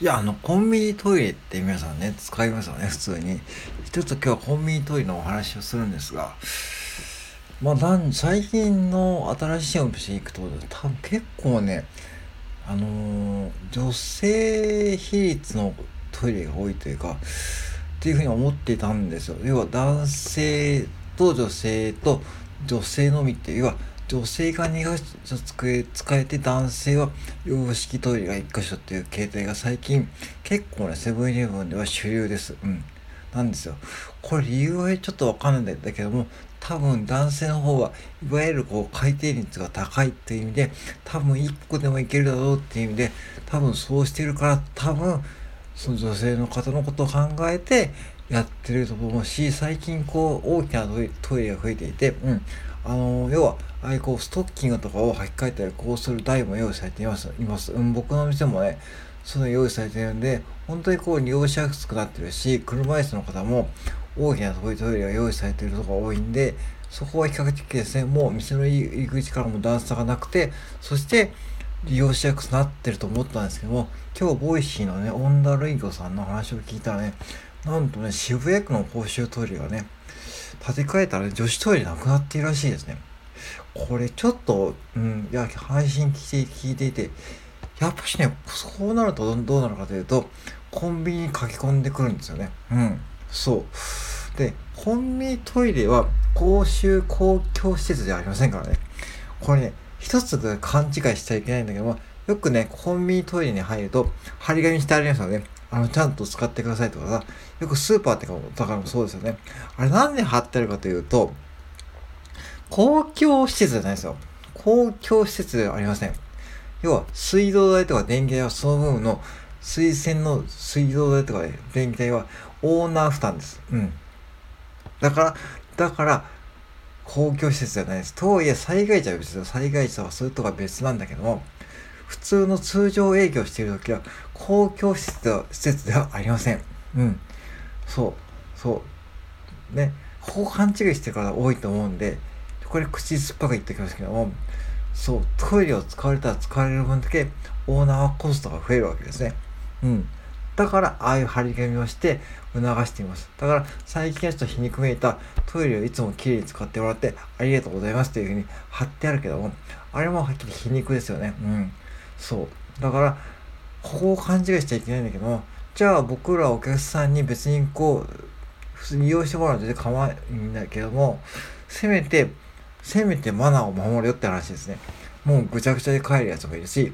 いや、あの、コンビニトイレって皆さんね、使いますよね、普通に。一つ今日はコンビニトイレのお話をするんですが、まあ、最近の新しいお店行くと、多分結構ね、あのー女性比率のトイレが多いというか、っていうふうに思っていたんですよ。要は男性と女性と女性のみっていう、要は女性が2箇所使え使えて男性は洋式トイレが1箇所っていう形態が最近結構ねセブンイレブンでは主流です。うん。なんですよ。これ理由はちょっとわかんないんだけども多分男性の方はいわゆるこう回転率が高いっていう意味で多分1個でもいけるだろうっていう意味で多分そうしてるから多分その女性の方のことを考えてやってると思うし最近こう大きなトイレが増えていて、うん、あの要はああいうこうストッキングとかを履き替えたりこうする台も用意されていますいます、うん、僕の店もねその用意されてるんで本当にこう利用しやすくなってるし車椅子の方も大きなトイレが用意されているとこが多いんでそこは比較的ですねもう店の入り口からも段差がなくてそして利用しやすくなってると思ったんですけども今日 Voicy のねオンダルイゴさんの話を聞いたらねなんとね渋谷区の公衆トイレがね建て替えたら、女子トイレなくなっているらしいですね。これちょっと、うん、いや配信聞いて聞いていてやっぱしねそうなるとどうなるかというとコンビニに書き込んでくるんですよね。うんそう。でコンビニトイレは公衆公共施設ではありませんからね。これね一つ勘違いしちゃいけないんだけども、よくね、コンビニトイレに入ると、張り紙してありますよね。あの、ちゃんと使ってくださいとかさ、よくスーパーってか、だからもそうですよね。あれなんで貼ってるかというと、公共施設じゃないですよ。公共施設ではありません。要は、水道代とか電気代はその分の、水洗の水道代とか電気代はオーナー負担です。うん。だから、だから、公共施設じゃないです。とはいえ、災害時は別です災害時とかそういうとこは別なんだけども、普通の通常営業している時は、公共施設では施設ではありません。うん。そう。そう。ね。ここ勘違いしてる方多いと思うんで、これ口酸っぱく言っておきますけども、そう、トイレを使われたら使われる分だけ、オーナーはコストが増えるわけですね。うん。だから、ああいう張り紙をして促しています。だから、最近はちょっと皮肉めいたトイレをいつもきれいに使ってもらってありがとうございますというふうに貼ってあるけども、あれもはっきり皮肉ですよね。うん。そう。だから、ここを勘違いしちゃいけないんだけど、じゃあ僕らお客さんに別にこう、普通に利用してもらうと全然構わないんだけども、せめて、せめてマナーを守るよって話ですね。もうぐちゃぐちゃで帰るやつもいるし、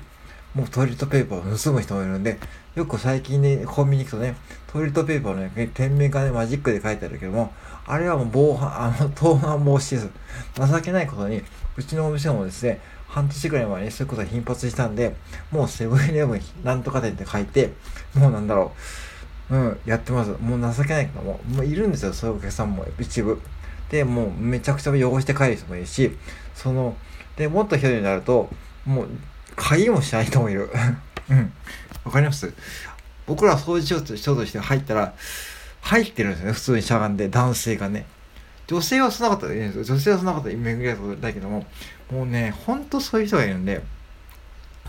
もうトイレットペーパーを盗む人もいるんで、よく最近ね、コンビニ行くとね、トイレットペーパーのね、店名がね、マジックで書いてあるけども、あれはもう防犯、あの、盗難防止です。情けないことに、うちのお店もですね、半年ぐらい前にそういうことが頻発したんで、もうセブンイレブンなんとか店って書いて、もうなんだろう、うん、やってます。もう情けないけども、もういるんですよ、そういうお客さんも一部。で、もうめちゃくちゃ汚して帰る人もいるし、その、で、もっとひどいになると、もう、鍵もしない人もいる。うん。わかります？僕ら掃除しようとして入ったら、入ってるんですよね、普通にしゃがんで、男性がね。女性はそんなこと言うんですよ。女性はそんなこと巡り合うことだけども、もうね、ほんとそういう人がいるんで、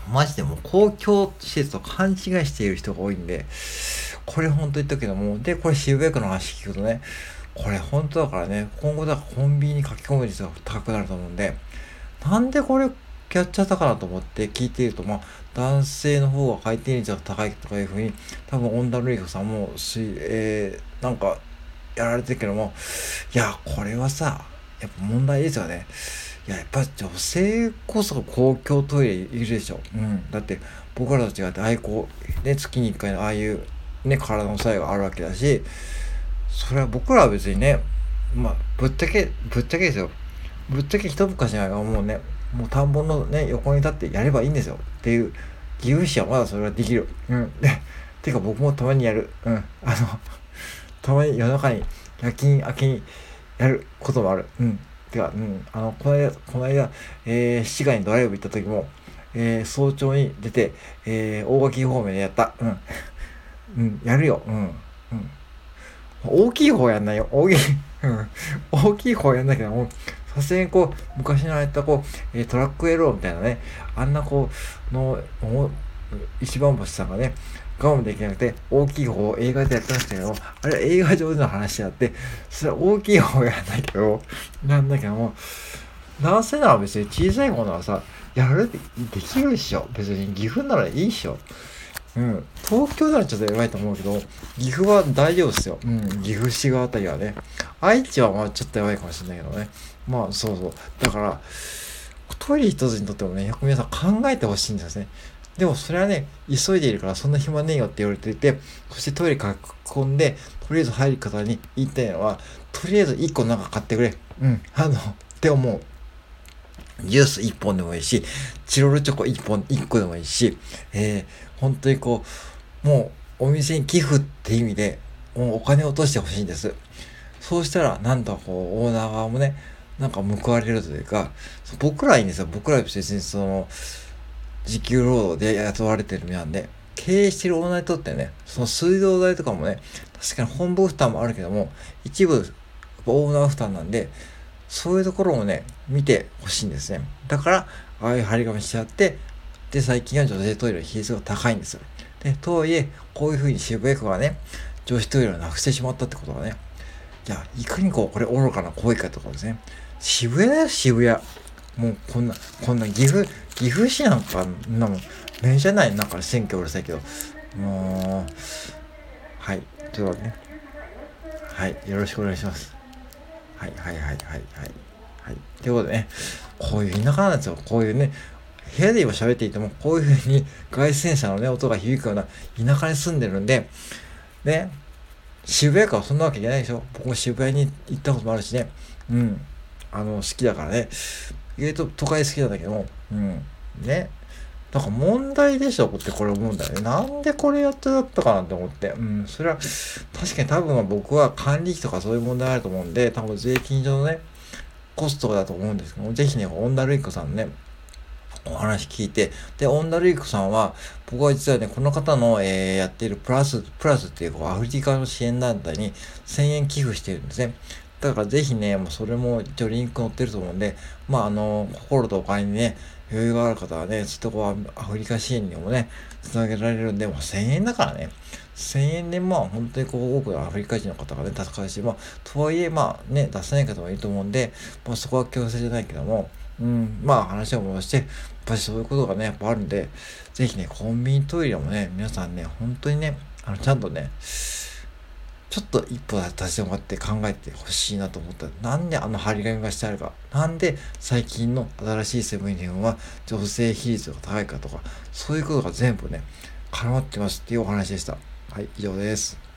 マジでもう公共施設と勘違いしている人が多いんで、これほんと言ったけども、で、これ渋谷区の話聞くとね、これ本当だからね、今後だからコンビニに書き込む率が高くなると思うんで、なんでこれやっちゃったかなと思って聞いていると、まあ、男性の方が回転率が高いとかいうふうに、多分、オンダルイコさんも、えー、なんか、やられてるけども、いや、これはさ、やっぱ問題ですよね。いや、やっぱ女性こそ公共トイレいるでしょ。うん。だって、僕らと違って、ああいうこう、ね、月に一回のああいう、ね、体の作用があるわけだし、それは僕らは別にね、まあ、ぶっちゃけ、ぶっちゃけですよ。ぶっちゃけ一昔前はもうね、もう田んぼのね、横に立ってやればいいんですよ。っていう、義勇士はまだそれはできる。うん。で、てか僕もたまにやる。うん。あの、たまに夜中に夜勤明けにやることもある。うん。てか、うん。あの、この間、この間、えー、滋賀にドライブ行った時も、えー、早朝に出て、えー、大垣方面でやった。うん。うん、やるよ。うん。うん。大きい方やんないよ。大きい、うん。大きい方やんだけども、さすがにこう、昔のああいったこう、えートラックエローみたいなね、あんなこう、の、もう石番星さんがね、我慢できなくて、大きい方を映画でやってましたけど、あれは映画上での話であって、それは大きい方をやらないけど、なんだけども、男性なら別に小さい方ならさ、やるってできるでしょ。別に岐阜ならいいでしょ。うん。東京ならちょっと弱いと思うけど、岐阜は大丈夫ですよ。うん。岐阜市側あたりはね。愛知はまあちょっと弱いかもしれないけどね。まあそうそう。だから、トイレ一つにとってもね、よく皆さん考えてほしいんですね。でもそれはね、急いでいるからそんな暇ねえよって言われていて、そしてトイレ書き込んで、とりあえず入る方に言いたいのは、とりあえず1個なんか買ってくれ。うん。あの、って思う。ジュース1本でもいいし、チロルチョコ1本、1個でもいいし、えー、本当にこう、もうお店に寄付って意味で、もうお金を落としてほしいんです。そうしたら、なんとこう、オーナー側もね、なんか報われるというか、僕らはいいんですよ。僕らは別にその、時給労働で雇われてる身なんで、経営してるオーナーにとってね、その水道代とかもね、確かに本部負担もあるけども、一部オーナー負担なんで、そういうところもね、見てほしいんですね。だから、ああいう張り紙しちゃって、で、最近は女性トイレの比率が高いんですよ。で、とはいえ、こういうふうに渋谷区がね、女子トイレをなくしてしまったってことがね、じゃあ、いかにこう、これ愚かな行為かとかですね。渋谷だよ、渋谷。もう、こんな、こんな岐阜、岐阜市なんか、なもん、面じゃない、なんか選挙うるさいけど。もう、はい。というわけでね。はい。よろしくお願いします。はいはいはいはいはい。はい。ということでね、こういう田舎なんですよ。こういうね、部屋で今喋っていても、こういう風に 外線車のね、音が響くような田舎に住んでるんで、ね、渋谷からそんなわけじゃないでしょ。僕も渋谷に行ったこともあるしね。うん。あの、好きだからね。意外と都会好きなんだけど、うん。ね。なんか問題でしょってこれ思うんだよね。なんでこれやってだったかなって思って。うん、それは、確かに多分僕は管理費とかそういう問題あると思うんで、多分税金上のね、コストだと思うんですけども、ぜひね、オンダルイコさんね、お話聞いて、で、オンダルイコさんは、僕は実はね、この方の、えー、やっているプラス、プラスっていうアフリカの支援団体に1000円寄付してるんですね。だからぜひね、もうそれも一応リンク載ってると思うんで、まああの、心とお金にね、余裕がある方はね、そういうとこはアフリカ支援にもね、つなげられるんで、もう1000円だからね。1000円でまあ本当にこう多くのアフリカ人の方がね、助かるし、まあとはいえまあね、出せない方もいると思うんで、まあそこは強制じゃないけども、うん、まあ話を戻して、やっぱりそういうことがね、やっぱあるんで、ぜひね、コンビニトイレもね、皆さんね、本当にね、あの、ちゃんとね、ちょっと一歩立ち止まって考えてほしいなと思ったなんであの張り紙がしてあるか。なんで最近の新しいセブンイレブンは女性比率が高いかとか、そういうことが全部ね、絡まってますっていうお話でした。はい、以上です。